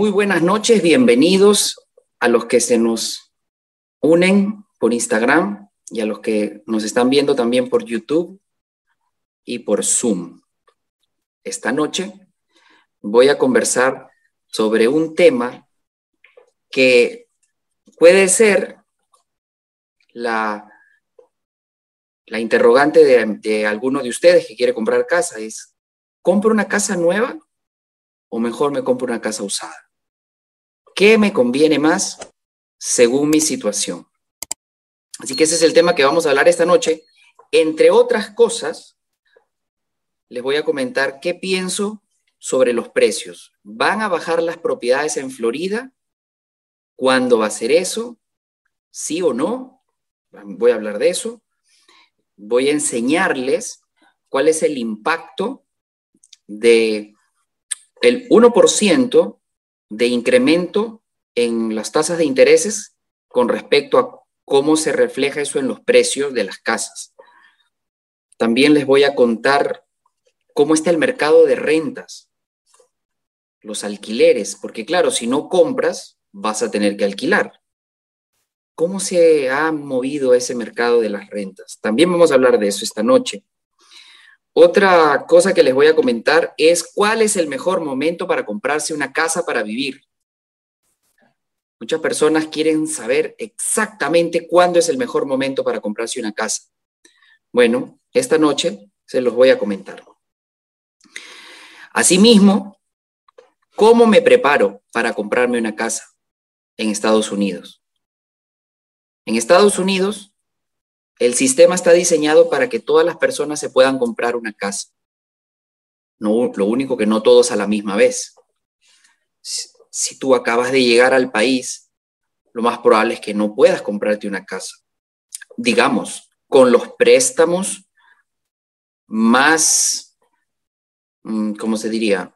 Muy buenas noches, bienvenidos a los que se nos unen por Instagram y a los que nos están viendo también por YouTube y por Zoom. Esta noche voy a conversar sobre un tema que puede ser la, la interrogante de, de alguno de ustedes que quiere comprar casa. Es, ¿compro una casa nueva o mejor me compro una casa usada? ¿Qué me conviene más según mi situación? Así que ese es el tema que vamos a hablar esta noche. Entre otras cosas, les voy a comentar qué pienso sobre los precios. ¿Van a bajar las propiedades en Florida? ¿Cuándo va a ser eso? ¿Sí o no? Voy a hablar de eso. Voy a enseñarles cuál es el impacto de el 1% de incremento en las tasas de intereses con respecto a cómo se refleja eso en los precios de las casas. También les voy a contar cómo está el mercado de rentas, los alquileres, porque claro, si no compras, vas a tener que alquilar. ¿Cómo se ha movido ese mercado de las rentas? También vamos a hablar de eso esta noche. Otra cosa que les voy a comentar es cuál es el mejor momento para comprarse una casa para vivir. Muchas personas quieren saber exactamente cuándo es el mejor momento para comprarse una casa. Bueno, esta noche se los voy a comentar. Asimismo, ¿cómo me preparo para comprarme una casa en Estados Unidos? En Estados Unidos el sistema está diseñado para que todas las personas se puedan comprar una casa. Lo único que no todos a la misma vez. Si, tú acabas de llegar al país, lo más probable es que no puedas comprarte una casa. Digamos, con los préstamos más, mm, ¿cómo se diría?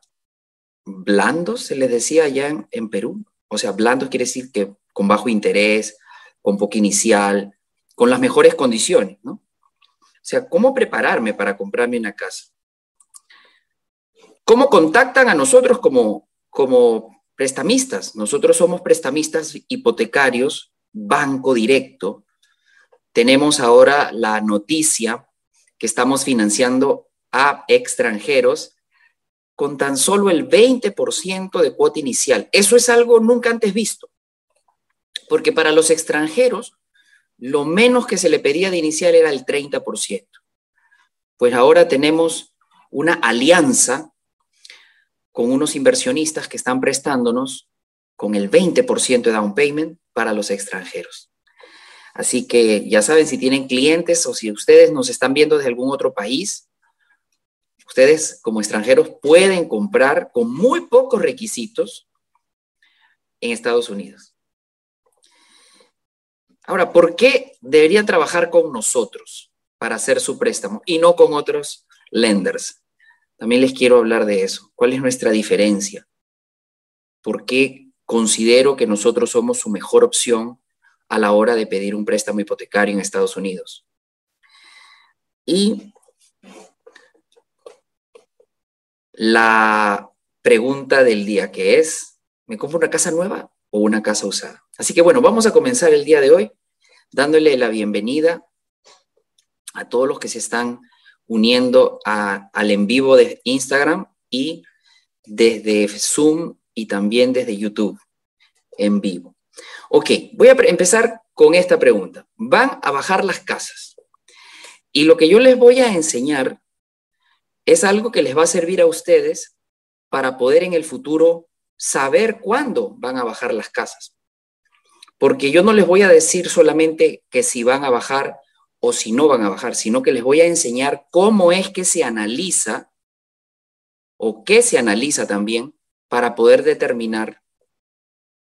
Blandos, se les decía allá en, en Perú. O sea, blandos quiere decir que con bajo interés, con poca inicial, con las mejores condiciones, ¿no? O sea, ¿cómo prepararme para comprarme una casa? ¿Cómo contactan a nosotros como, como prestamistas? Nosotros somos prestamistas hipotecarios, banco directo. Tenemos ahora la noticia que estamos financiando a extranjeros con tan solo el 20% de cuota inicial. Eso es algo nunca antes visto, porque para los extranjeros lo menos que se le pedía de inicial era el 30%. Pues ahora tenemos una alianza con unos inversionistas que están prestándonos con el 20% de down payment para los extranjeros. Así que ya saben, si tienen clientes o si ustedes nos están viendo desde algún otro país, ustedes como extranjeros pueden comprar con muy pocos requisitos en Estados Unidos. Ahora, ¿por qué debería trabajar con nosotros para hacer su préstamo y no con otros lenders? También les quiero hablar de eso. ¿Cuál es nuestra diferencia? ¿Por qué considero que nosotros somos su mejor opción a la hora de pedir un préstamo hipotecario en Estados Unidos? Y la pregunta del día que es, ¿me compro una casa nueva o una casa usada? Así que bueno, vamos a comenzar el día de hoy dándole la bienvenida a todos los que se están uniendo al en vivo de Instagram y desde Zoom y también desde YouTube en vivo. Ok, voy a empezar con esta pregunta. Van a bajar las casas y lo que yo les voy a enseñar es algo que les va a servir a ustedes para poder en el futuro saber cuándo van a bajar las casas porque yo no les voy a decir solamente que si van a bajar o si no van a bajar, sino que les voy a enseñar cómo es que se analiza o qué se analiza también para poder determinar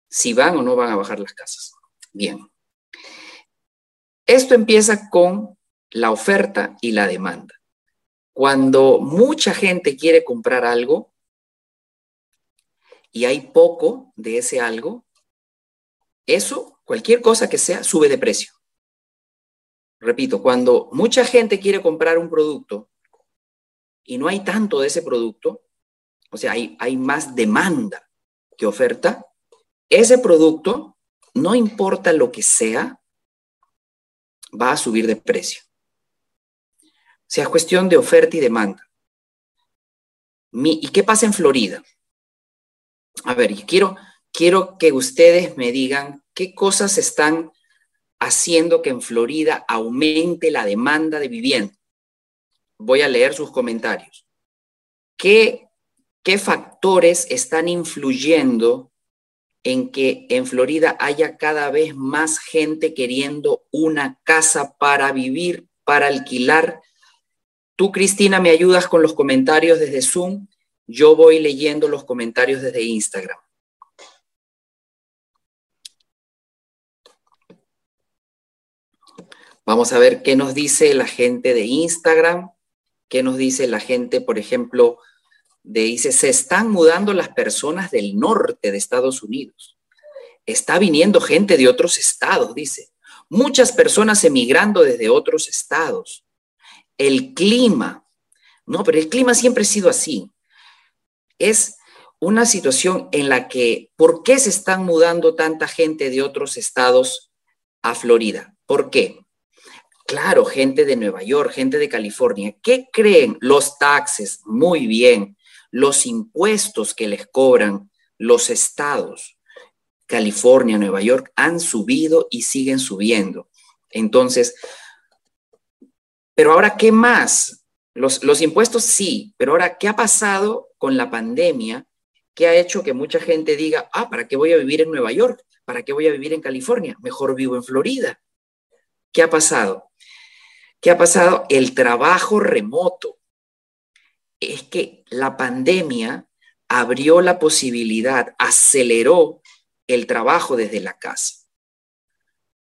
si van o no van a bajar las casas. Bien. Esto empieza con la oferta y la demanda. Cuando mucha gente quiere comprar algo y hay poco de ese algo, eso, cualquier cosa que sea, sube de precio. Repito, cuando mucha gente quiere comprar un producto y no hay tanto de ese producto, o sea, hay, hay más demanda que oferta, ese producto, no importa lo que sea, va a subir de precio. O sea, es cuestión de oferta y demanda. ¿Y qué pasa en Florida? A ver, quiero, quiero que ustedes me digan qué cosas están haciendo que en Florida aumente la demanda de vivienda. Voy a leer sus comentarios. ¿Qué, qué factores están influyendo en que en Florida haya cada vez más gente queriendo una casa para vivir, para alquilar? Tú, Cristina, me ayudas con los comentarios desde Zoom. Yo voy leyendo los comentarios desde Instagram. Vamos a ver qué nos dice la gente de Instagram, qué nos dice la gente, por ejemplo, de dice, se están mudando las personas del norte de Estados Unidos. Está viniendo gente de otros estados, dice. Muchas personas emigrando desde otros estados. El clima, no, pero el clima siempre ha sido así. Es una situación en la que, ¿por qué se están mudando tanta gente de otros estados a Florida? ¿Por qué? Claro, gente de Nueva York, gente de California. ¿Qué creen? Los taxes, muy bien. Los impuestos que les cobran los estados, California, Nueva York, han subido y siguen subiendo. Entonces, pero ahora, ¿qué más? Los, impuestos sí, pero ahora, ¿qué ha pasado con la pandemia que ha hecho que mucha gente diga, ah, ¿para qué voy a vivir en Nueva York? ¿Para qué voy a vivir en California? Mejor vivo en Florida. ¿Qué ha pasado? ¿Qué ha pasado? El trabajo remoto. Es que la pandemia abrió la posibilidad, aceleró el trabajo desde la casa.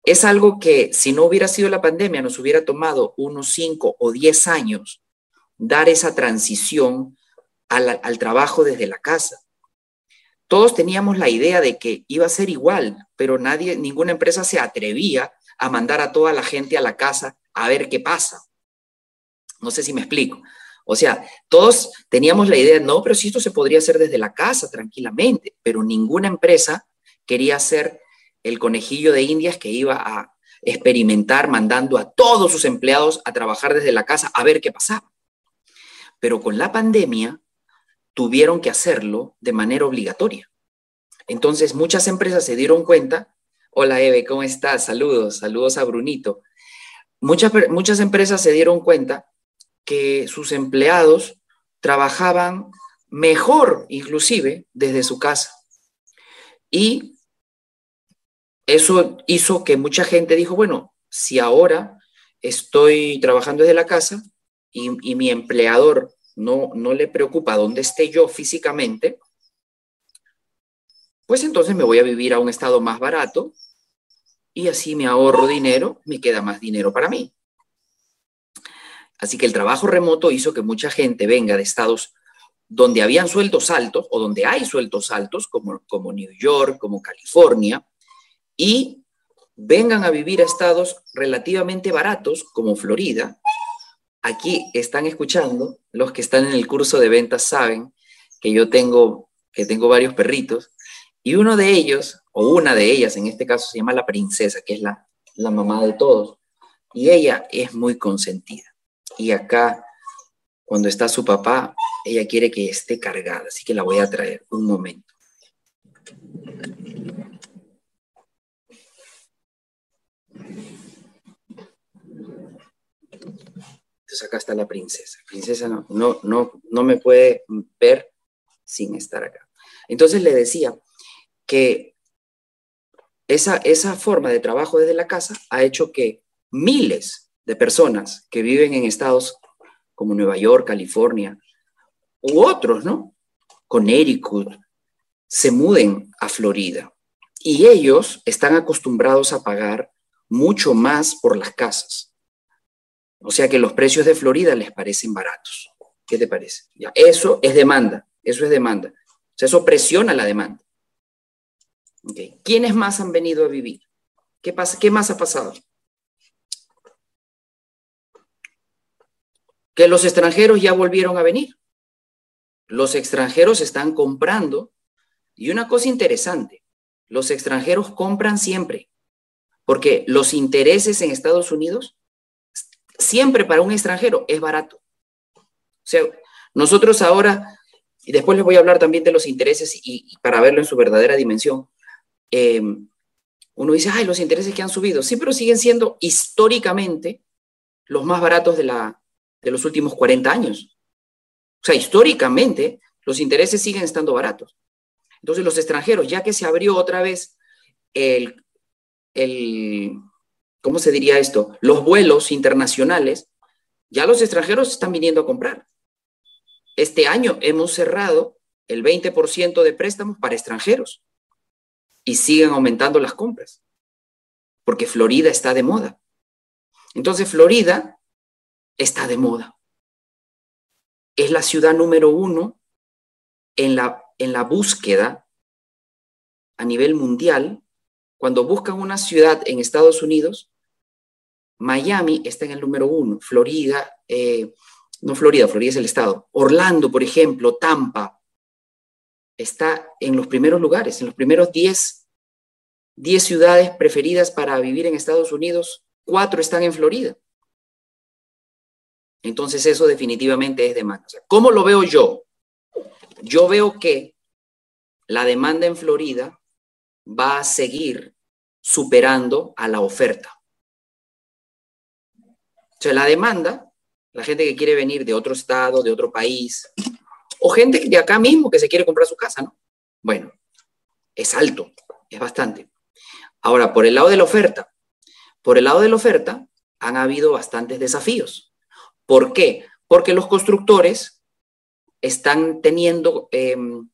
Es algo que si no hubiera sido la pandemia nos hubiera tomado unos 5 o 10 años dar esa transición al, al trabajo desde la casa. Todos teníamos la idea de que iba a ser igual, pero nadie, ninguna empresa se atrevía a mandar a toda la gente a la casa a ver qué pasa. No sé si me explico. O sea, todos teníamos la idea, no, pero si esto se podría hacer desde la casa tranquilamente, pero ninguna empresa quería ser el conejillo de indias que iba a experimentar mandando a todos sus empleados a trabajar desde la casa a ver qué pasaba. Pero con la pandemia tuvieron que hacerlo de manera obligatoria. Entonces muchas empresas se dieron cuenta, hola Eve, ¿cómo estás? Saludos, saludos a Brunito. Muchas, muchas empresas se dieron cuenta que sus empleados trabajaban mejor, inclusive, desde su casa. Y eso hizo que mucha gente dijo, bueno, si ahora estoy trabajando desde la casa y, mi empleador no, no le preocupa dónde esté yo físicamente, pues entonces me voy a vivir a un estado más barato y así me ahorro dinero, me queda más dinero para mí. Así que el trabajo remoto hizo que mucha gente venga de estados donde habían sueldos altos o donde hay sueldos altos, como, como New York, como California, y vengan a vivir a estados relativamente baratos, como Florida. Aquí están escuchando, los que están en el curso de ventas saben que yo tengo, que tengo varios perritos, y uno de ellos o una de ellas, en este caso se llama la princesa, que es la, la mamá de todos, y ella es muy consentida. Y acá, cuando está su papá, ella quiere que esté cargada, así que la voy a traer un momento. Entonces acá está la princesa. princesa no, no, no, no me puede ver sin estar acá. Entonces le decía esa, esa forma de trabajo desde la casa ha hecho que miles de personas que viven en estados como Nueva York, California, u otros, ¿no? Connecticut, se muden a Florida. Y ellos están acostumbrados a pagar mucho más por las casas. O sea que los precios de Florida les parecen baratos. ¿Qué te parece? Eso es demanda, eso es demanda. O sea, eso presiona la demanda. ¿Quiénes más han venido a vivir? ¿Qué, pasa? ¿Qué más ha pasado? Que los extranjeros ya volvieron a venir. Los extranjeros están comprando Y una cosa interesante, los extranjeros compran siempre, porque los intereses en Estados Unidos, siempre para un extranjero es barato. O sea, nosotros ahora, y después les voy a hablar también de los intereses y, para verlo en su verdadera dimensión, eh, uno dice, ay, los intereses que han subido. Sí, pero siguen siendo históricamente los más baratos de, la, de los últimos 40 años. O sea, históricamente los intereses siguen estando baratos. Entonces los extranjeros, ya que se abrió otra vez el, el ¿cómo se diría esto? Los vuelos internacionales, ya los extranjeros están viniendo a comprar. Este año hemos cerrado el 20% de préstamos para extranjeros y siguen aumentando las compras, porque Florida está de moda. Entonces Florida está de moda. Es la ciudad número uno en la, en la búsqueda a nivel mundial. Cuando buscan una ciudad en Estados Unidos, Miami está en el número uno, Florida, eh, no Florida, Florida es el estado, Orlando, por ejemplo, Tampa, está en los primeros lugares, en los primeros 10, 10 ciudades preferidas para vivir en Estados Unidos, cuatro están en Florida. Entonces eso definitivamente es demanda. ¿Cómo lo veo yo? Yo veo que la demanda en Florida va a seguir superando a la oferta. O sea, la demanda, la gente que quiere venir de otro estado, de otro país, o gente de acá mismo que se quiere comprar su casa, ¿no? Bueno, es alto, es bastante. Ahora, por el lado de la oferta, por el lado de la oferta han habido bastantes desafíos. ¿Por qué? Porque los constructores están teniendo, em,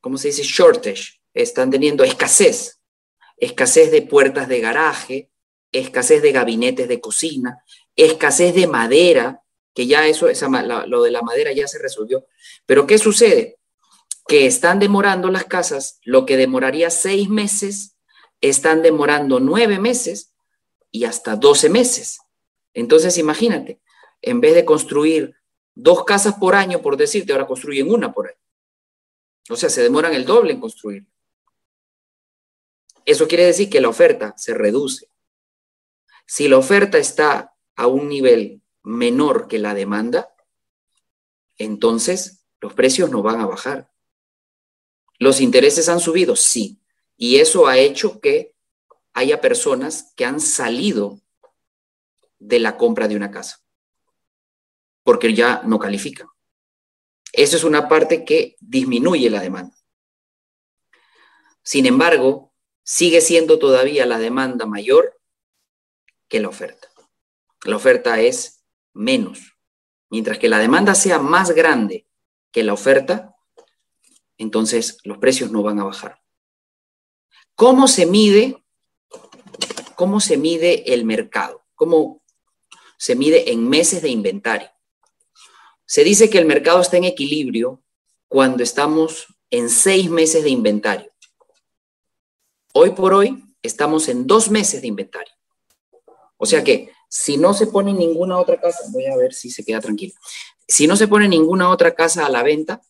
¿cómo se dice? Shortage, están teniendo escasez, escasez de puertas de garaje, escasez de gabinetes de cocina, escasez de madera, que ya eso, esa, lo de la madera ya se resolvió. Pero ¿qué sucede? Que están demorando las casas, lo que demoraría seis meses, están demorando nueve meses y hasta doce meses. Entonces, imagínate, en vez de construir dos casas por año, por decirte, ahora construyen una por año. O sea, se demoran el doble en construir. Eso quiere decir que la oferta se reduce. Si la oferta está a un nivel menor que la demanda, entonces los precios no van a bajar. ¿Los intereses han subido? Sí. Y eso ha hecho que haya personas que han salido de la compra de una casa, porque ya no califican. Eso es una parte que disminuye la demanda. Sin embargo, sigue siendo todavía la demanda mayor que la oferta. La oferta es menos. Mientras que la demanda sea más grande que la oferta, entonces los precios no van a bajar. ¿Cómo se mide? ¿Cómo se mide el mercado? ¿Cómo se mide en meses de inventario? Se dice que el mercado está en equilibrio cuando estamos en seis meses de inventario. Hoy por hoy estamos en dos meses de inventario. O sea que si no se pone ninguna otra casa, voy a ver si se queda tranquilo. Si no se pone ninguna otra casa a la venta,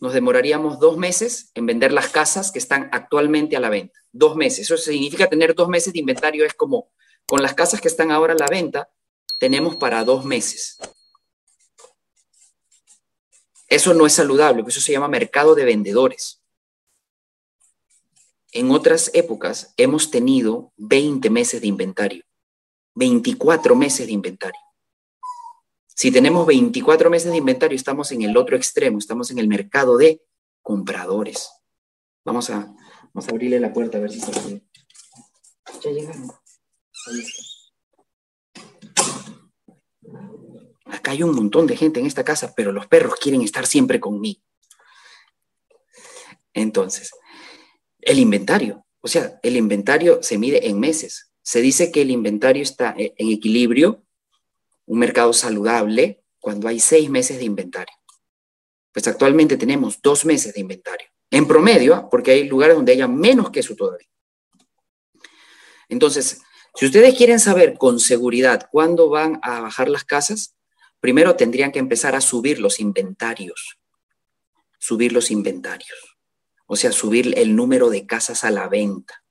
nos demoraríamos dos meses en vender las casas que están actualmente a la venta. Dos meses. Eso significa tener dos meses de inventario. Es como con las casas que están ahora a la venta, tenemos para dos meses. Eso no es saludable, eso se llama mercado de vendedores. En otras épocas hemos tenido 20 meses de inventario. 24 meses de inventario. Si tenemos 24 meses de inventario, estamos en el otro extremo, estamos en el mercado de compradores. Vamos a, vamos a abrirle la puerta a ver si se puede. Ya llegaron. Acá hay un montón de gente en esta casa, pero los perros quieren estar siempre conmigo. Entonces, el inventario, o sea, el inventario se mide en meses. Se dice que el inventario está e, en equilibrio, un mercado saludable, cuando hay seis meses de inventario. Pues actualmente tenemos dos meses de inventario. En promedio, ¿ah? porque hay lugares donde haya menos que eso todavía. Entonces, si ustedes quieren saber con seguridad cuándo van a bajar las casas, primero tendrían que empezar a subir los inventarios. Subir los inventarios. o sea, subir el número de casas a la venta.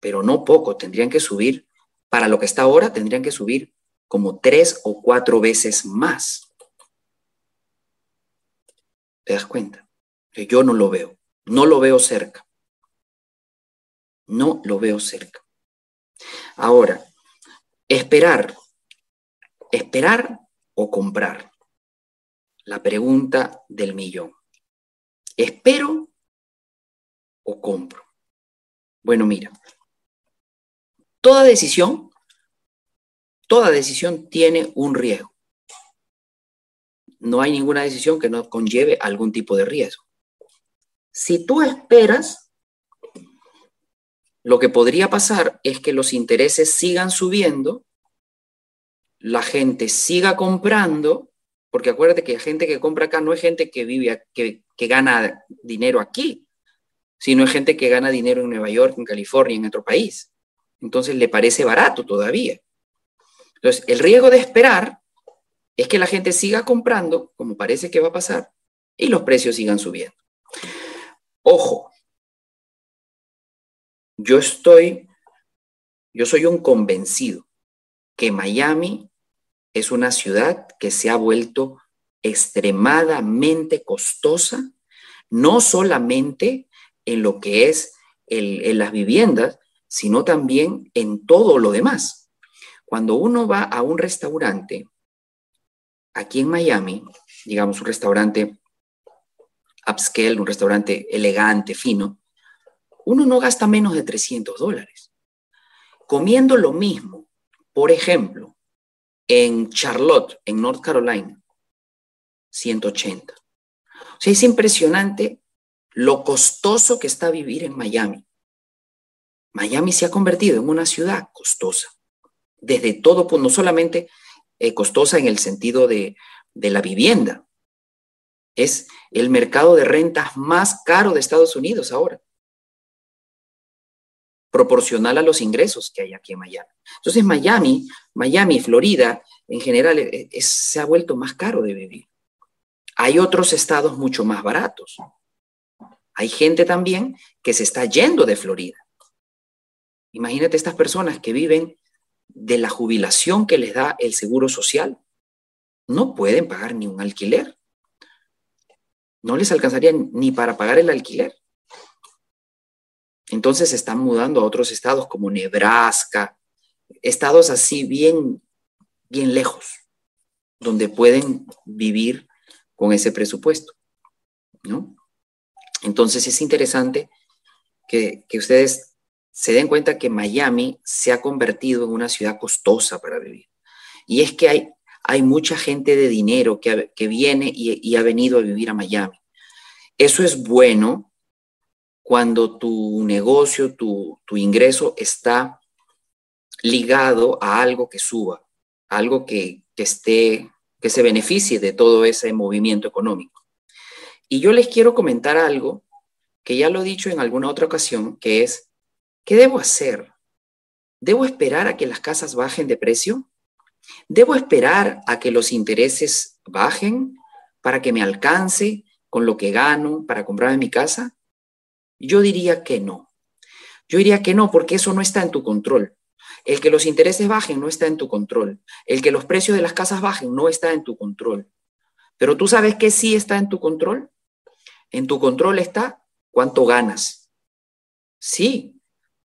Pero no poco, tendrían que subir, para lo que está ahora, tendrían que subir como tres o cuatro veces más. ¿Te das cuenta? Yo no lo veo, no lo veo cerca. No lo veo cerca. Ahora, esperar. Esperar o comprar. La pregunta del millón. ¿Espero o compro? Bueno, mira, toda decisión, toda decisión tiene un riesgo. No hay ninguna decisión que no conlleve algún tipo de riesgo. Si tú esperas, lo que podría pasar es que los intereses sigan subiendo, la gente siga comprando, porque acuérdate que gente que compra acá no es gente que vive, que, que gana dinero aquí, sino es gente que gana dinero en Nueva York, en California, en otro país. Entonces le parece barato todavía. Entonces, el riesgo de esperar es que la gente siga comprando, como parece que va a pasar, y los precios sigan subiendo. Ojo, yo estoy, yo soy un convencido que Miami es una ciudad que se ha vuelto extremadamente costosa, no solamente en lo que es en las viviendas, sino también en todo lo demás. Cuando uno va a un restaurante, aquí en Miami, digamos un restaurante upscale, un restaurante elegante, fino, uno no gasta menos de 300 dólares. Comiendo lo mismo, por ejemplo, en Charlotte, en North Carolina, 180. O sea, es impresionante lo costoso que está vivir en Miami. Miami se ha convertido en una ciudad costosa, desde todo, pues, no solamente eh, costosa en el sentido de, la vivienda, es el mercado de rentas más caro de Estados Unidos ahora, proporcional a los ingresos que hay aquí en Miami. Entonces Miami, Miami, Florida, en general, eh, se ha vuelto más caro de vivir. Hay otros estados mucho más baratos. Hay gente también que se está yendo de Florida. Imagínate estas personas que viven de la jubilación que les da el seguro social. No pueden pagar ni un alquiler no les alcanzaría ni para pagar el alquiler. Entonces se están mudando a otros estados como Nebraska, estados así bien, bien lejos, donde pueden vivir con ese presupuesto, ¿no? Entonces es interesante que, que ustedes se den cuenta que Miami se ha convertido en una ciudad costosa para vivir. Y es que hay, hay mucha gente de dinero que, viene y, ha venido a vivir a Miami. Eso es bueno cuando tu negocio, tu, ingreso está ligado a algo que suba, algo que, que, esté, que se beneficie de todo ese movimiento económico. Y yo les quiero comentar algo que ya lo he dicho en alguna otra ocasión, que es, ¿qué debo hacer? ¿Debo esperar a que las casas bajen de precio? ¿Debo esperar a que los intereses bajen para que me alcance con lo que gano para comprarme mi casa? Yo diría que no. Yo diría que no, porque eso no está en tu control. El que los intereses bajen no está en tu control. El que los precios de las casas bajen no está en tu control. Pero tú sabes que sí está en tu control. En tu control está cuánto ganas. Sí,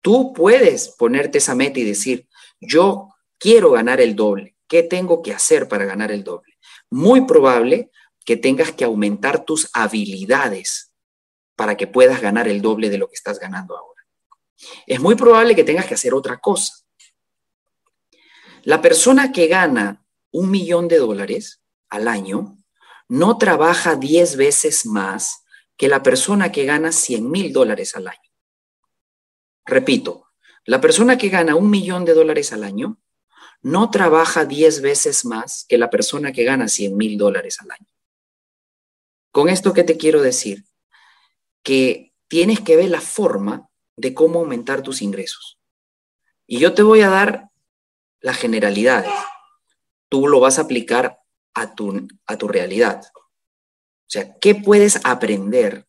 tú puedes ponerte esa meta y decir, yo quiero ganar el doble. ¿Qué tengo que hacer para ganar el doble? Muy probable que tengas que aumentar tus habilidades para que puedas ganar el doble de lo que estás ganando ahora. Es muy probable que tengas que hacer otra cosa. La persona que gana un millón de dólares al año no trabaja 10 veces más que la persona que gana 100 mil dólares al año. Repito, la persona que gana un millón de dólares al año no trabaja 10 veces más que la persona que gana 100 mil dólares al año. Con esto, ¿qué te quiero decir? Que tienes que ver la forma de cómo aumentar tus ingresos. Y yo te voy a dar las generalidades. Tú lo vas a aplicar a tu, a tu realidad. O sea, ¿qué puedes aprender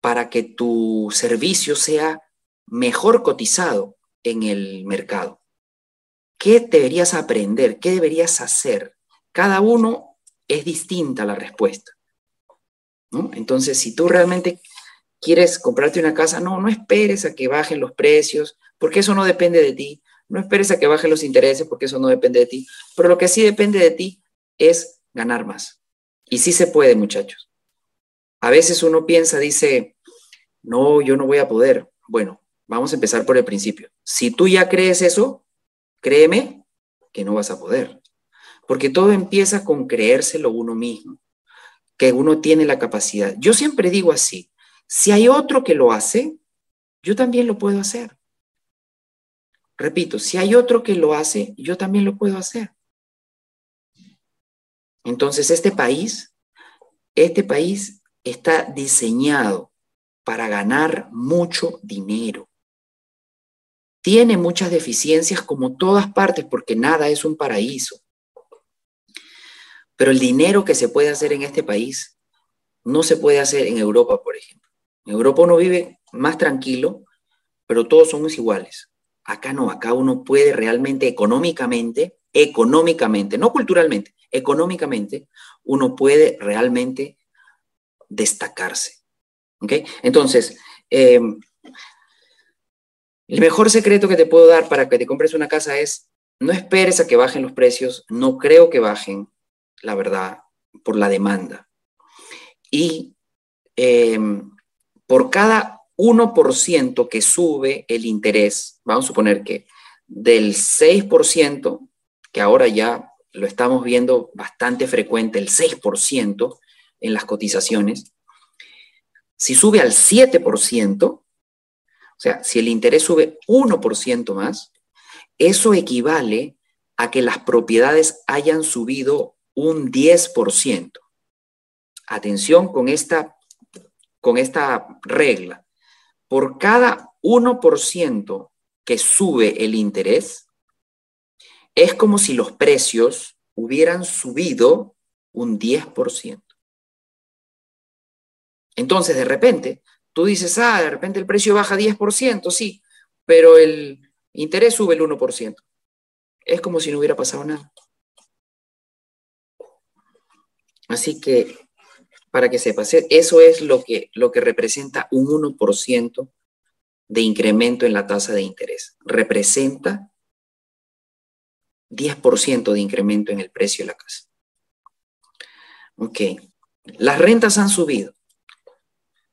para que tu servicio sea mejor cotizado en el mercado? ¿Qué deberías aprender? ¿Qué deberías hacer? Cada uno es distinta la respuesta. Entonces, si tú realmente quieres comprarte una casa, no, no esperes a que bajen los precios, porque eso no depende de ti. No esperes a que bajen los intereses, porque eso no depende de ti. Pero lo que sí depende de ti es ganar más. Y sí se puede, muchachos. A veces uno piensa, dice, no, yo no voy a poder. Bueno, vamos a empezar por el principio. Si tú ya crees eso, créeme que no vas a poder. Porque todo empieza con creérselo uno mismo, que uno tiene la capacidad. Yo siempre digo así, si hay otro que lo hace, yo también lo puedo hacer. Repito, si hay otro que lo hace, yo también lo puedo hacer. Entonces, este país, este país está diseñado para ganar mucho dinero. Tiene muchas deficiencias como todas partes porque nada es un paraíso. Pero el dinero que se puede hacer en este país no se puede hacer en Europa, por ejemplo. En Europa uno vive más tranquilo, pero todos somos iguales. Acá no, acá uno puede realmente económicamente, económicamente, no culturalmente, económicamente, uno puede realmente destacarse. ¿Ok? Entonces, em, el mejor secreto que te puedo dar para que te compres una casa es, no esperes a que bajen los precios, no creo que bajen, la verdad, por la demanda. Y em, por cada 1% que sube el interés, vamos a suponer que del 6%, que ahora ya lo estamos viendo bastante frecuente, el 6% en las cotizaciones, si sube al 7%, o sea, si el interés sube 1% más, eso equivale a que las propiedades hayan subido un 10%. Atención con esta con esta regla. Por cada 1% que sube el interés, es como si los precios hubieran subido un 10%. Entonces, de repente, tú dices, ah, de repente el precio baja 10%, sí, pero el interés sube el 1%. Es como si no hubiera pasado nada. Así que para que sepas, eso es lo que, lo que representa un 1% de incremento en la tasa de interés. Representa 10% de incremento en el precio de la casa. Ok. ¿Las rentas han subido?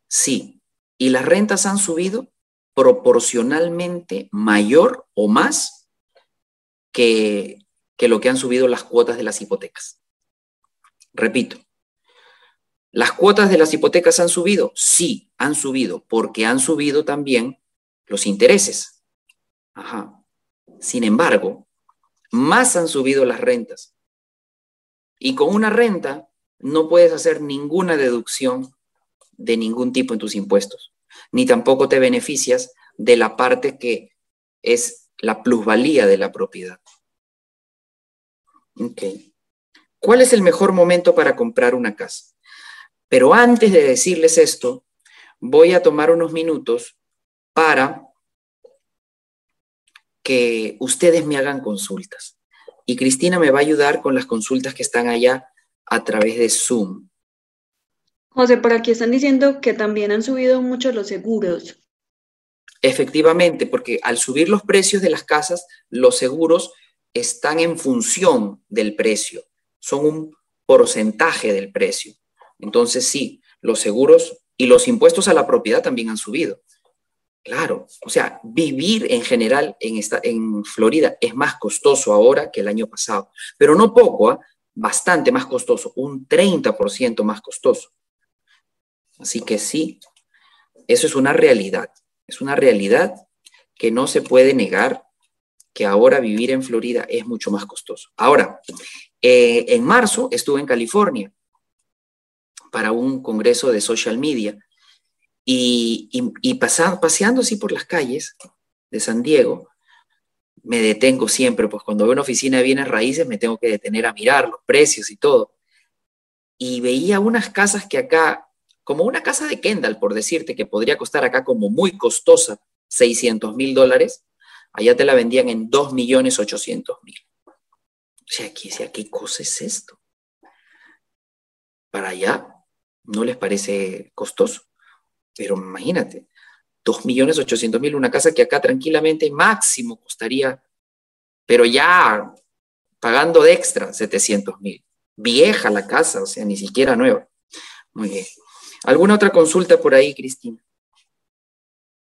Sí. Y las rentas han subido proporcionalmente mayor o más que, que lo que han subido las cuotas de las hipotecas. Repito, ¿Las cuotas de las hipotecas han subido? Sí, han subido, porque han subido también los intereses. Ajá. Sin embargo, más han subido las rentas. Y con una renta no puedes hacer ninguna deducción de ningún tipo en tus impuestos, ni tampoco te beneficias de la parte que es la plusvalía de la propiedad. ¿Cuál es el mejor momento para comprar una casa? Pero antes de decirles esto, voy a tomar unos minutos para que ustedes me hagan consultas. Y Cristina me va a ayudar con las consultas que están allá a través de Zoom. José, por aquí están diciendo que también han subido mucho los seguros. Efectivamente, porque al subir los precios de las casas, los seguros están en función del precio, son un porcentaje del precio. Entonces sí, los seguros y los impuestos a la propiedad también han subido. Claro, o sea, vivir en general en, esta, en Florida es más costoso ahora que el año pasado, pero no poco, ¿ah? bastante más costoso, un 30% más costoso. Así que sí, eso es una realidad, es una realidad que no se puede negar que ahora vivir en Florida es mucho más costoso. Ahora, eh, en marzo estuve en California para un congreso de social media. Y, paseando así por las calles de San Diego, me detengo siempre, pues cuando veo una oficina de bienes raíces me tengo que detener a mirar los precios y todo. Y veía unas casas que acá como una casa de Kendall, por decirte, que podría costar acá como muy costosa, 600 mil dólares, allá te la vendían en 2 millones 800 mil. O sea, ¿qué, ¿qué cosa es esto? Para allá no les parece costoso, pero imagínate, 2 millones 800 mil, una casa que acá tranquilamente máximo costaría, pero ya pagando de extra 700 mil. Vieja la casa, o sea, ni siquiera nueva. Muy bien. ¿Alguna otra consulta por ahí, Cristina?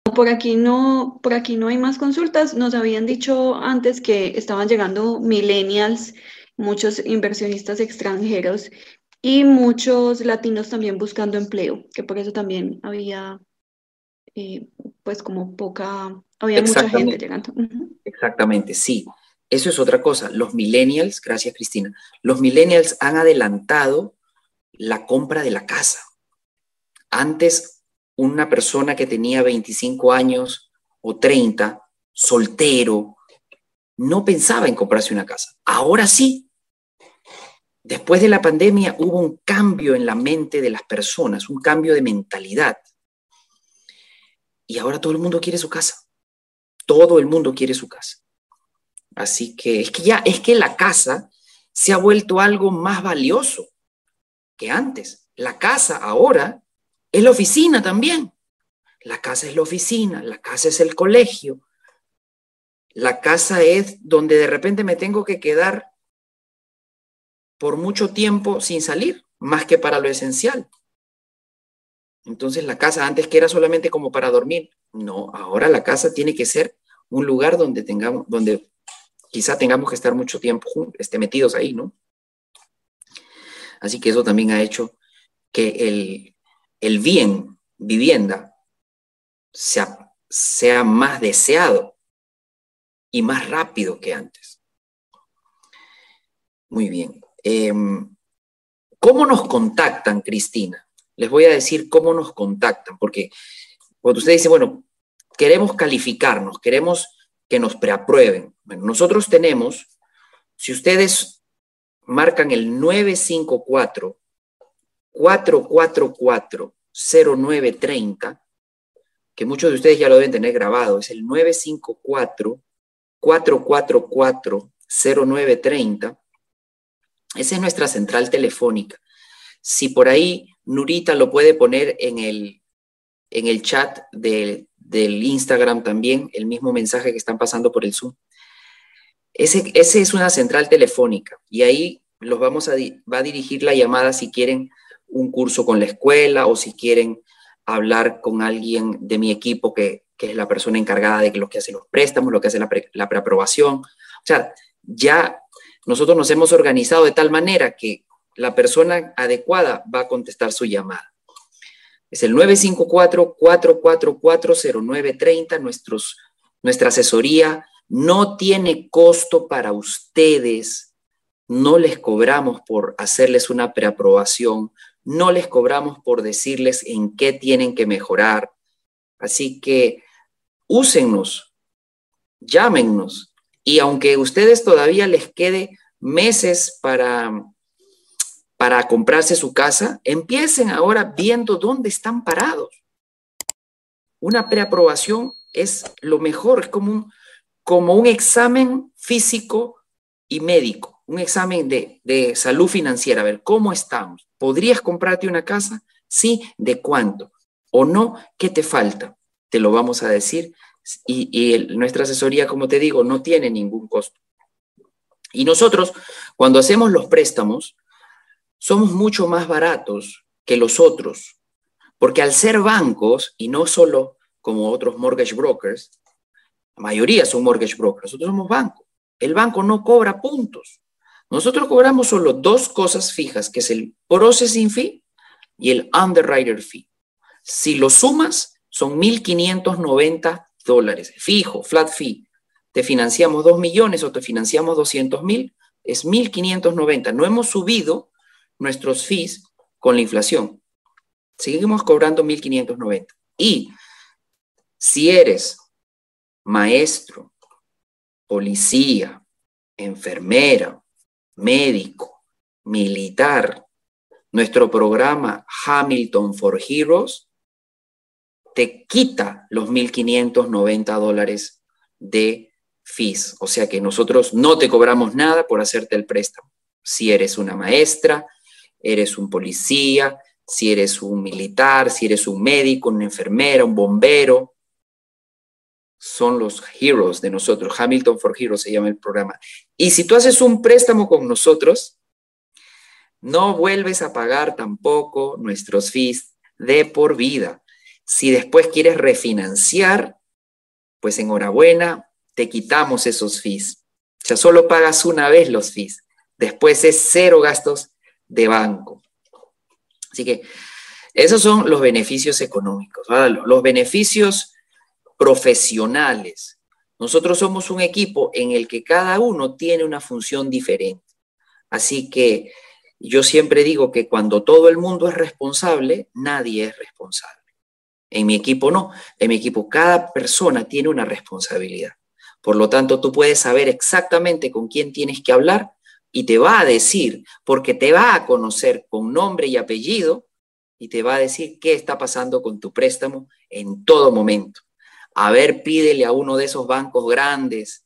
Por aquí no, por aquí no hay más consultas. Nos habían dicho antes que estaban llegando millennials, muchos inversionistas extranjeros y muchos latinos también buscando empleo, que por eso también había, eh, pues como poca, había mucha gente llegando. Exactamente, sí. Eso es otra cosa. Los millennials, gracias Cristina, los millennials han adelantado la compra de la casa. Antes, una persona que tenía 25 años o 30, soltero, no pensaba en comprarse una casa. Ahora sí. Después de la pandemia hubo un cambio en la mente de las personas, un cambio de mentalidad. Y ahora todo el mundo quiere su casa. Todo el mundo quiere su casa. Así que es que ya es que la casa se ha vuelto algo más valioso que antes. La casa ahora es la oficina también. La casa es la oficina, la casa es el colegio. La casa es donde de repente me tengo que quedar por mucho tiempo sin salir, más que para lo esencial. Entonces la casa antes que era solamente como para dormir, no, ahora la casa tiene que ser un lugar donde tengamos, donde quizá tengamos que estar mucho tiempo este, metidos ahí, ¿no? Así que eso también ha hecho que el, el bien vivienda sea, sea más deseado y más rápido que antes. Muy bien. Em, ¿Cómo nos contactan, Cristina? Les voy a decir cómo nos contactan, porque cuando usted dice, bueno, queremos calificarnos, queremos que nos preaprueben. Bueno, nosotros tenemos, si ustedes marcan el 954 444-0930, que muchos de ustedes ya lo deben tener grabado, es el 954-444-0930. Esa es nuestra central telefónica. Si por ahí Nurita lo puede poner en el, en el chat del Instagram también, el mismo mensaje que están pasando por el Zoom. Ese, ese es una central telefónica y ahí los vamos a, va a dirigir la llamada si quieren un curso con la escuela o si quieren hablar con alguien de mi equipo que, es la persona encargada de lo que hace los préstamos, lo que hace la, la preaprobación. O sea, ya nosotros nos hemos organizado de tal manera que la persona adecuada va a contestar su llamada. Es el 954-444-0930. Nuestros, nuestra asesoría no tiene costo para ustedes. No les cobramos por hacerles una preaprobación no les cobramos por decirles en qué tienen que mejorar. Así que úsennos, llámennos. Y aunque a ustedes todavía les quede meses para, para comprarse su casa, empiecen ahora viendo dónde están parados. Una preaprobación es lo mejor, es como un, como un examen físico y médico, un examen de, de salud financiera, a ver cómo estamos. ¿Podrías comprarte una casa? Sí, ¿de cuánto? ¿O no? ¿Qué te falta? Te lo vamos a decir. Y, nuestra asesoría, como te digo, no tiene ningún costo. Y nosotros, cuando hacemos los préstamos, somos mucho más baratos que los otros, porque al ser bancos, y no solo como otros mortgage brokers, la mayoría son mortgage brokers, nosotros somos banco. El banco no cobra puntos. Nosotros cobramos solo dos cosas fijas, que es el processing fee y el underwriter fee. Si lo sumas, son 1.590 dólares, fijo, flat fee. Te financiamos 2 millones o te financiamos 200 mil, es 1.590. No hemos subido nuestros fees con la inflación. Seguimos cobrando 1.590. Y si eres maestro, policía, enfermera, médico, militar, nuestro programa Hamilton for Heroes te quita los 1.590 dólares de fees. O sea que nosotros no te cobramos nada por hacerte el préstamo. Si eres una maestra, eres un policía, si eres un militar, si eres un médico, una enfermera, un bombero, son los heroes de nosotros. Hamilton for Heroes se llama el programa. Y si tú haces un préstamo con nosotros, no vuelves a pagar tampoco nuestros fees de por vida. Si después quieres refinanciar, pues enhorabuena, te quitamos esos fees. O sea, solo pagas una vez los fees. Después es cero gastos de banco. Así que esos son los beneficios económicos. Los beneficios profesionales. Nosotros somos un equipo en el que cada uno tiene una función diferente. Así que yo siempre digo que cuando todo el mundo es responsable, nadie es responsable. En mi equipo no. En mi equipo cada persona tiene una responsabilidad. Por lo tanto, tú puedes saber exactamente con quién tienes que hablar y te va a decir, porque te va a conocer con nombre y apellido y te va a decir qué está pasando con tu préstamo en todo momento. A ver, pídele a uno de esos bancos grandes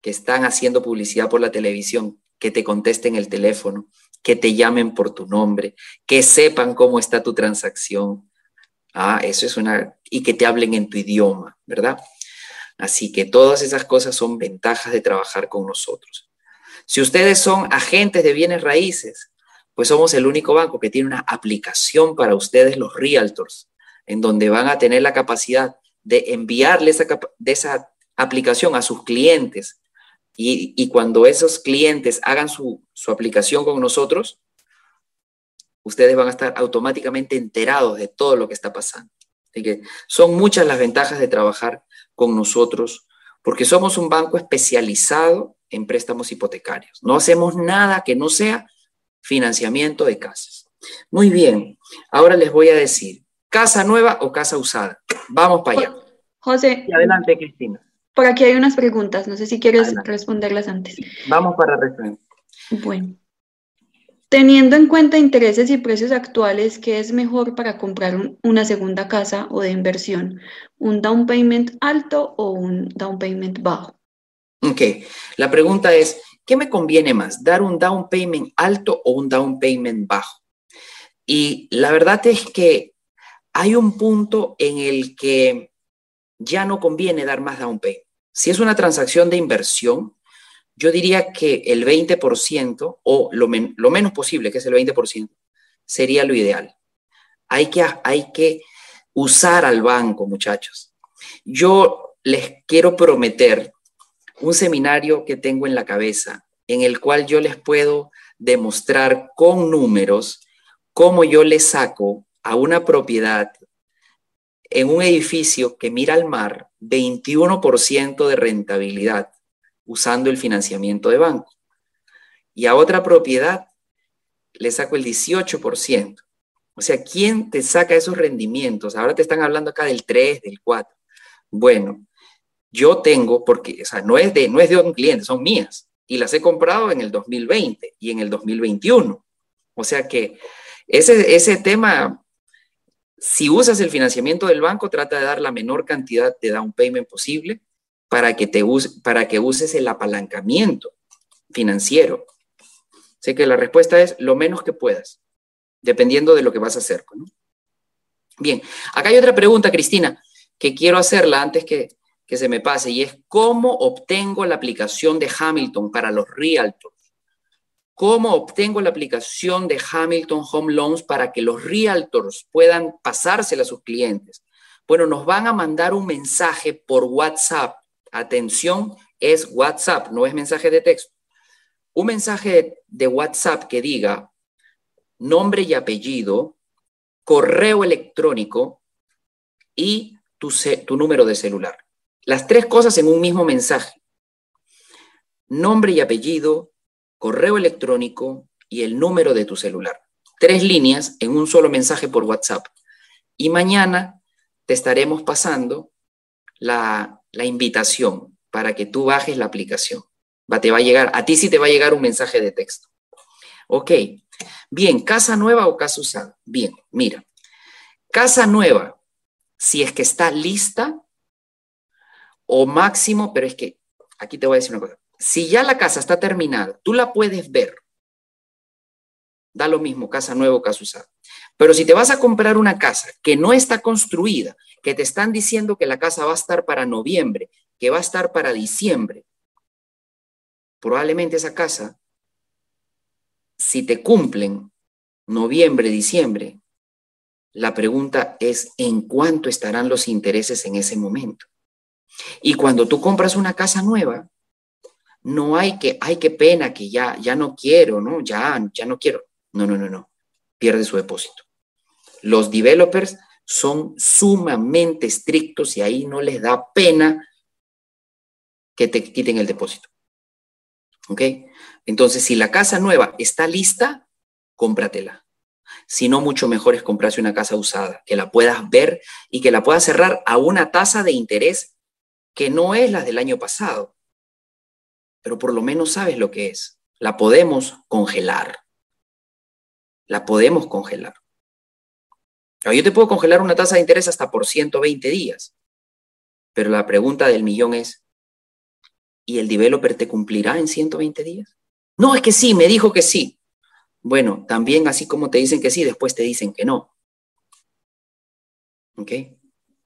que están haciendo publicidad por la televisión, que te contesten el teléfono, que te llamen por tu nombre, que sepan cómo está tu transacción. Ah, eso es una... y que te hablen en tu idioma, ¿verdad? Así que todas esas cosas son ventajas de trabajar con nosotros. Si ustedes son agentes de bienes raíces, pues somos el único banco que tiene una aplicación para ustedes, los realtors, en donde van a tener la capacidad de enviarle esa, de esa aplicación a sus clientes. Y, cuando esos clientes hagan su, su aplicación con nosotros, ustedes van a estar automáticamente enterados de todo lo que está pasando. Así que son muchas las ventajas de trabajar con nosotros, porque somos un banco especializado en préstamos hipotecarios. No hacemos nada que no sea financiamiento de casas. Muy bien, ahora les voy a decir, casa nueva o casa usada. Vamos para allá. José. adelante, Cristina. Por aquí hay unas preguntas, no sé si quieres responderlas antes. Vamos para responder. Bueno. Teniendo en cuenta intereses y precios actuales, ¿qué es mejor para comprar una segunda casa o de inversión? ¿Un down payment alto o un down payment bajo? Ok, la pregunta es, ¿qué me conviene más? ¿Dar un down payment alto o un down payment bajo? Y la verdad es que hay un punto en el que ya no conviene dar más down payment. Si es una transacción de inversión, yo diría que el 20% o lo, menos posible, que es el 20%, sería lo ideal. Hay que, hay que usar al banco, muchachos. Yo les quiero prometer un seminario que tengo en la cabeza, en el cual yo les puedo demostrar con números cómo yo le saco a una propiedad en un edificio que mira al mar 21% de rentabilidad usando el financiamiento de banco. Y a otra propiedad le saco el 18%. O sea, ¿quién te saca esos rendimientos? Ahora te están hablando acá del 3, del 4. Bueno, yo tengo, porque, o sea, no es de, no es de un cliente, son mías. Y las he comprado en el 2020 y en el 2021. O sea que ese, ese tema si usas el financiamiento del banco, trata de dar la menor cantidad de down payment posible para que, te para que uses el apalancamiento financiero. Sé que la respuesta es lo menos que puedas, dependiendo de lo que vas a hacer. Bien, acá hay otra pregunta, Cristina, que quiero hacerla antes que, que se me pase, y es ¿cómo obtengo la aplicación de Hamilton para los realtors? ¿Cómo obtengo la aplicación de Hamilton Home Loans para que los realtors puedan pasársela a sus clientes? Bueno, nos van a mandar un mensaje por WhatsApp. Atención, es WhatsApp, no es mensaje de texto. Un mensaje de WhatsApp que diga nombre y apellido, correo electrónico y tu, tu número de celular. Las tres cosas en un mismo mensaje. Nombre y apellido, correo electrónico y el número de tu celular. Tres líneas en un solo mensaje por WhatsApp. Y mañana te estaremos pasando la, invitación para que tú bajes la aplicación. Va, te va a llegar, a ti sí te va a llegar un mensaje de texto. Ok, Bien, casa nueva o casa usada. Bien, mira, casa nueva, si es que está lista o máximo, pero es que aquí te voy a decir una cosa. Si ya la casa está terminada, tú la puedes ver. Da lo mismo, casa nueva o casa usada. Pero si te vas a comprar una casa que no está construida, que te están diciendo que la casa va a estar para noviembre, que va a estar para diciembre, probablemente esa casa, si te cumplen noviembre, diciembre, la pregunta es en cuánto estarán los intereses en ese momento. Y cuando tú compras una casa nueva, no hay que, ay, qué pena, que ya, ya no quiero, ¿no? Ya, ya no quiero. No, no, no, no. Pierde su depósito. Los developers son sumamente estrictos y ahí no les da pena que te quiten el depósito. ¿Ok? Entonces, si la casa nueva está lista, cómpratela. Si no, mucho mejor es comprarse una casa usada, que la puedas ver y que la puedas cerrar a una tasa de interés que no es la del año pasado. Pero por lo menos sabes lo que es. La podemos congelar. La podemos congelar. Yo te puedo congelar una tasa de interés hasta por 120 días. Pero la pregunta del millón es, ¿y el developer te cumplirá en 120 días? No, es que sí, me dijo que sí. Bueno, también así como te dicen que sí, después te dicen que no. ¿Ok?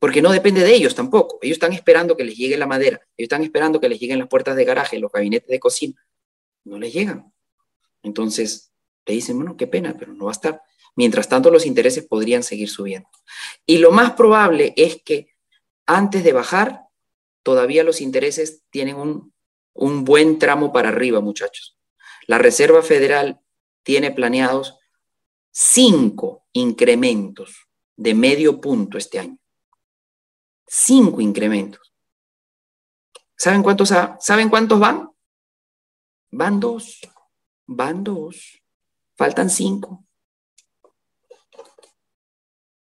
Porque no depende de ellos tampoco. Ellos están esperando que les llegue la madera. Ellos están esperando que les lleguen las puertas de garaje, los gabinetes de cocina. No les llegan. Entonces, te dicen, bueno, qué pena, pero no va a estar. Mientras tanto, los intereses podrían seguir subiendo. Y lo más probable es que antes de bajar, todavía los intereses tienen un, un buen tramo para arriba, muchachos. La Reserva Federal tiene planeados cinco incrementos de medio punto este año. Cinco incrementos. ¿Saben cuántos, ¿saben cuántos van? Van dos. Van dos. Faltan cinco.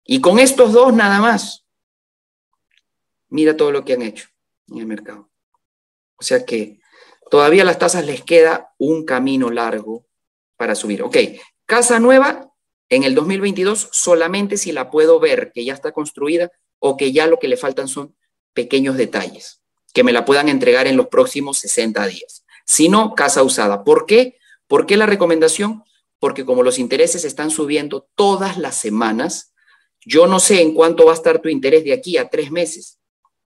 Y con estos dos nada más. Mira todo lo que han hecho en el mercado. O sea que todavía a las tasas les queda un camino largo para subir. Ok, casa nueva en el 2022 solamente si la puedo ver que ya está construida o que ya lo que le faltan son pequeños detalles, que me la puedan entregar en los próximos 60 días. Si no, casa usada. ¿Por qué? ¿Por qué la recomendación? Porque como los intereses están subiendo todas las semanas, yo no sé en cuánto va a estar tu interés de aquí a tres meses.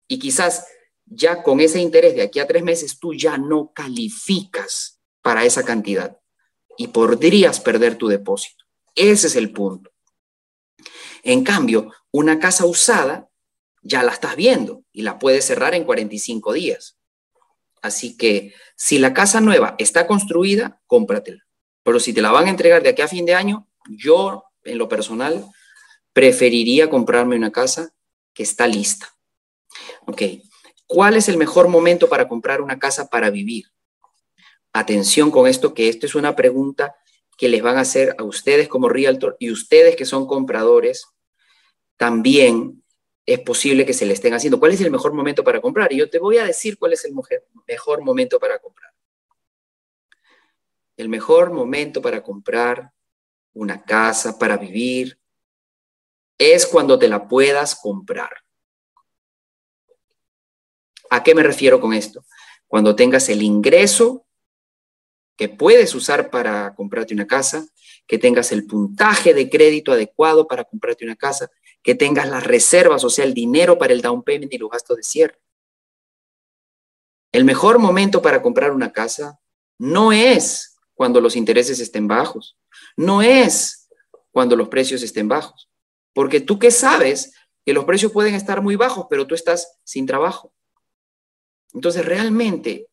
Y quizás ya con ese interés de aquí a tres meses tú ya no calificas para esa cantidad y podrías perder tu depósito. Ese es el punto. En cambio, una casa usada ya la estás viendo y la puedes cerrar en 45 días. Así que si la casa nueva está construida, cómpratela. Pero si te la van a entregar de aquí a fin de año, yo en lo personal preferiría comprarme una casa que está lista. Ok, ¿cuál es el mejor momento para comprar una casa para vivir? Atención con esto, que esto es una pregunta que les van a hacer a ustedes como realtor y ustedes que son compradores, también es posible que se le estén haciendo. ¿Cuál es el mejor momento para comprar? Y yo te voy a decir cuál es el mejor momento para comprar. El mejor momento para comprar una casa, para vivir, es cuando te la puedas comprar. ¿A qué me refiero con esto? Cuando tengas el ingreso que puedes usar para comprarte una casa, que tengas el puntaje de crédito adecuado para comprarte una casa, que tengas las reservas, o sea, el dinero para el down payment y los gastos de cierre. El mejor momento para comprar una casa no es cuando los intereses estén bajos, no es cuando los precios estén bajos, porque tú qué sabes que los precios pueden estar muy bajos, pero tú estás sin trabajo. Entonces, realmente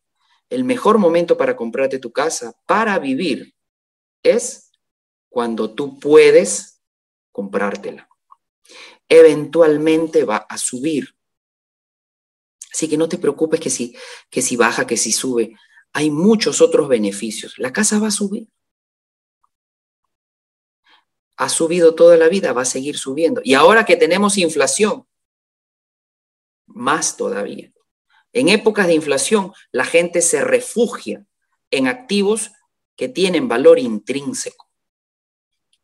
el mejor momento para comprarte tu casa para vivir es cuando tú puedes comprártela. Eventualmente va a subir. Así que no te preocupes que si, que si baja, que si sube. Hay muchos otros beneficios. La casa va a subir. Ha subido toda la vida, va a seguir subiendo. Y ahora que tenemos inflación, más todavía. En épocas de inflación, la gente se refugia en activos que tienen valor intrínseco.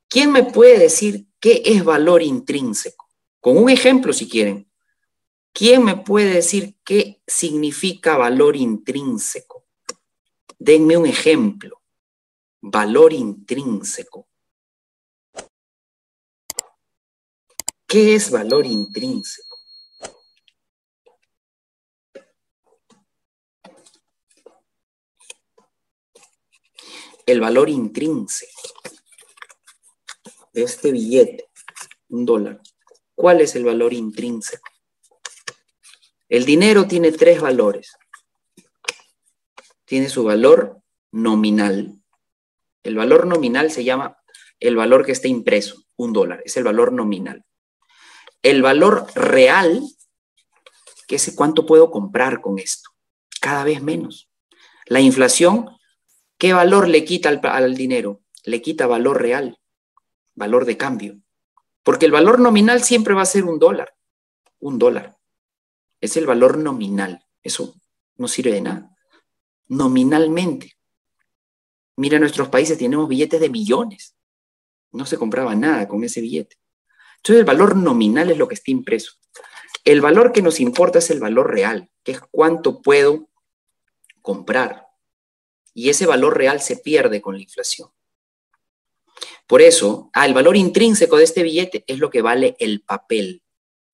¿Quién me puede decir qué es valor intrínseco? Con un ejemplo, si quieren. ¿Quién me puede decir qué significa valor intrínseco? Denme un ejemplo. Valor intrínseco. ¿Qué es valor intrínseco? El valor intrínseco de este billete, un dólar, ¿cuál es el valor intrínseco? El dinero tiene tres valores. Tiene su valor nominal. El valor nominal se llama el valor que está impreso, un dólar, es el valor nominal. El valor real, que es cuánto puedo comprar con esto, cada vez menos. La inflación, ¿qué valor le quita al, al dinero? Le quita valor real, valor de cambio. Porque el valor nominal siempre va a ser un dólar, un dólar. Es el valor nominal. Eso no sirve de nada. Nominalmente. Mira, nuestros países tenemos billetes de millones. No se compraba nada con ese billete. Entonces el valor nominal es lo que está impreso. El valor que nos importa es el valor real, que es cuánto puedo comprar. Y ese valor real se pierde con la inflación. Por eso, el valor intrínseco de este billete es lo que vale el papel.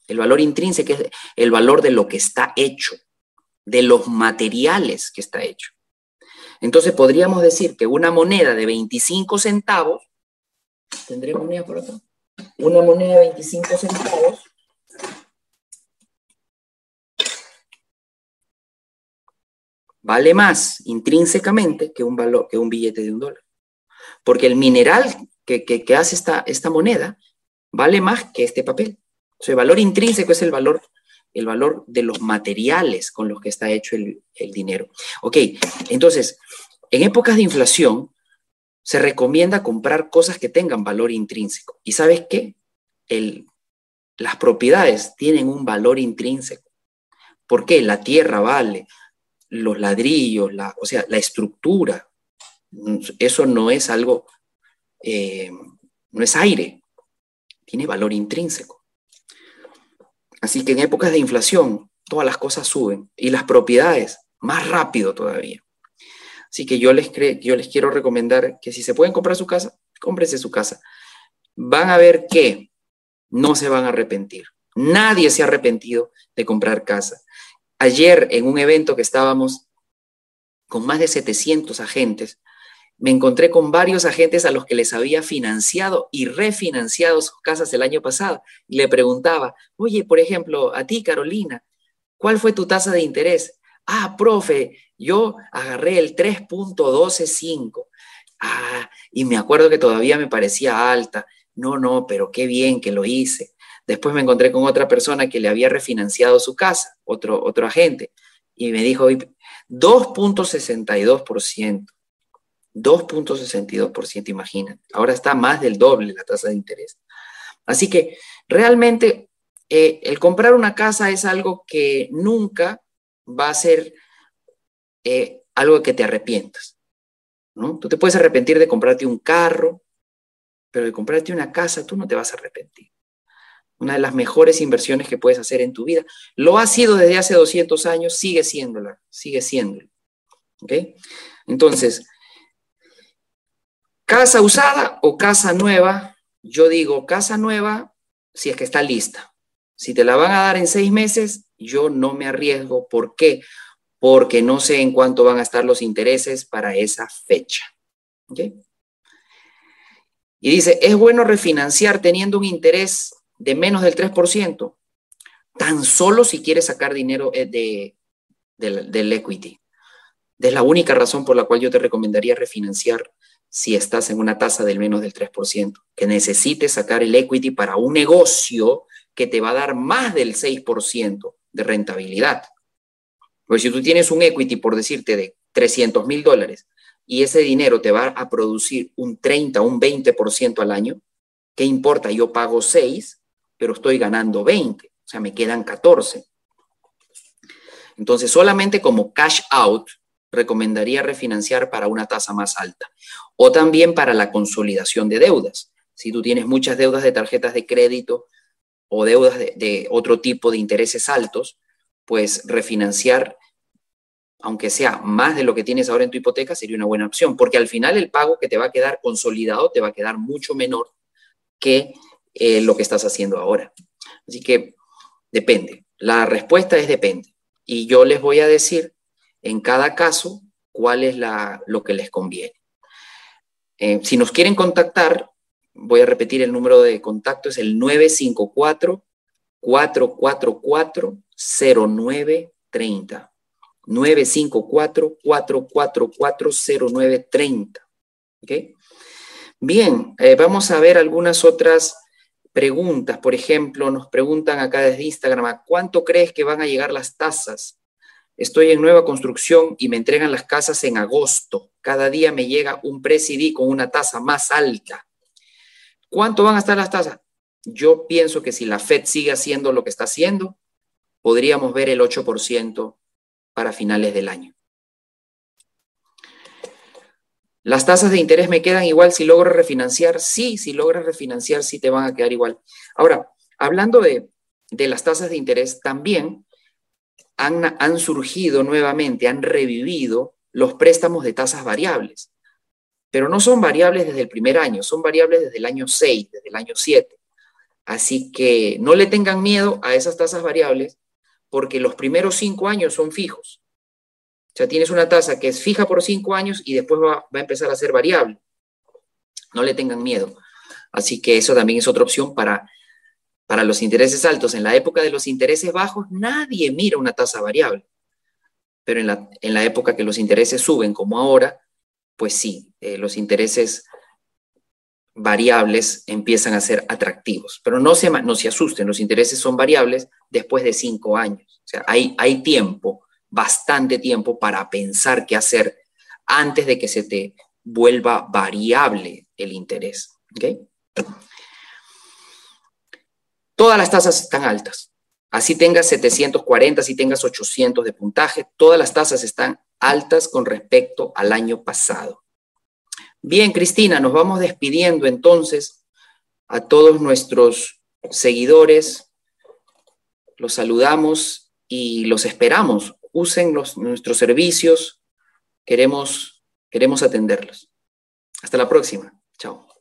El valor intrínseco es el valor de lo que está hecho, de los materiales que está hecho. Entonces podríamos decir que una moneda de 25 centavos, ¿tendré moneda por acá? una moneda de 25 centavos vale más intrínsecamente que un, valor, que un billete de un dólar. Porque el mineral que, hace esta, esta, moneda vale más que este papel. O sea, el valor intrínseco es el valor, el valor de los materiales con los que está hecho el, el dinero. Ok, entonces, en épocas de inflación, se recomienda comprar cosas que tengan valor intrínseco. ¿Y sabes qué? las propiedades tienen un valor intrínseco. ¿Por qué? La tierra vale, los ladrillos, la, o sea, la estructura. Eso no es algo, eh, no es aire, tiene valor intrínseco. Así que en épocas de inflación, todas las cosas suben y las propiedades más rápido todavía. Así que yo les, yo les quiero recomendar que si se pueden comprar su casa, cómprense su casa. Van a ver que no se van a arrepentir. Nadie se ha arrepentido de comprar casa. Ayer en un evento que estábamos con más de 700 agentes, me encontré con varios agentes a los que les había financiado y refinanciado sus casas el año pasado. Y le preguntaba, oye, por ejemplo, a ti, Carolina, ¿cuál fue tu tasa de interés? Ah, profe, yo agarré el 3.125. Ah, y me acuerdo que todavía me parecía alta. No, no, pero qué bien que lo hice. Después me encontré con otra persona que le había refinanciado su casa, otro, otro agente, y me dijo 2.62%. 2.62%, imagínate. Ahora está más del doble la tasa de interés. Así que realmente eh, el comprar una casa es algo que nunca va a ser eh, algo que te arrepientas. ¿no? Tú te puedes arrepentir de comprarte un carro, pero de comprarte una casa tú no te vas a arrepentir. Una de las mejores inversiones que puedes hacer en tu vida. Lo ha sido desde hace 200 años, sigue siéndola, sigue siendo. ¿Ok? Entonces, casa usada o casa nueva, yo digo casa nueva si es que está lista. Si te la van a dar en seis meses, yo no me arriesgo. ¿Por qué? Porque no sé en cuánto van a estar los intereses para esa fecha. Y dice, ¿es bueno refinanciar teniendo un interés de menos del 3%? Tan solo si quieres sacar dinero eh, de, del equity. Es la única razón por la cual yo te recomendaría refinanciar si estás en una tasa del menos del 3%, que necesites sacar el equity para un negocio que te va a dar más del 6% de rentabilidad. Pues si tú tienes un equity, por decirte, de 300 mil dólares y ese dinero te va a producir un 30, un 20% al año, ¿qué importa? Yo pago 6, pero estoy ganando 20, o sea, me quedan 14. Entonces, solamente como cash out, recomendaría refinanciar para una tasa más alta o también para la consolidación de deudas. Si tú tienes muchas deudas de tarjetas de crédito o deudas de, otro tipo de intereses altos, pues refinanciar, aunque sea más de lo que tienes ahora en tu hipoteca, sería una buena opción, porque al final el pago que te va a quedar consolidado te va a quedar mucho menor que eh, lo que estás haciendo ahora. Así que depende. La respuesta es depende. Y yo les voy a decir en cada caso cuál es lo que les conviene. Eh, si nos quieren contactar, voy a repetir el número de contacto, es el 954 444 0930. 954 444 0930. ¿Ok? Bien, eh, vamos a ver algunas otras preguntas. Por ejemplo, nos preguntan acá desde Instagram, ¿a cuánto crees que van a llegar las tasas? Estoy en nueva construcción y me entregan las casas en agosto. Cada día me llega un presidí con una tasa más alta. ¿Cuánto van a estar las tasas? Yo pienso que si la Fed sigue haciendo lo que está haciendo, podríamos ver el 8% para finales del año. ¿Las tasas de interés me quedan igual si logro refinanciar? Sí, si logras refinanciar, sí te van a quedar igual. Ahora, hablando de, las tasas de interés, también han, surgido nuevamente, han revivido los préstamos de tasas variables. Pero no son variables desde el primer año, son variables desde el año 6, desde el año 7. Así que no le tengan miedo a esas tasas variables porque los primeros cinco años son fijos. O sea, tienes una tasa que es fija por cinco años y después va, a empezar a ser variable. No le tengan miedo. Así que eso también es otra opción para, para los intereses altos. En la época de los intereses bajos, nadie mira una tasa variable. Pero en la, en la época que los intereses suben, como ahora, pues sí, eh, los intereses variables empiezan a ser atractivos. Pero no se, no se asusten, los intereses son variables después de cinco años. O sea, hay, hay tiempo bastante tiempo para pensar qué hacer antes de que se te vuelva variable el interés. Todas las tasas están altas. Así tengas 740, si tengas 800 de puntaje, todas las tasas están altas con respecto al año pasado. Bien, Cristina, nos vamos despidiendo entonces a todos nuestros seguidores. Los saludamos y los esperamos usen nuestros servicios, queremos, queremos atenderlos. Hasta la próxima. Chao.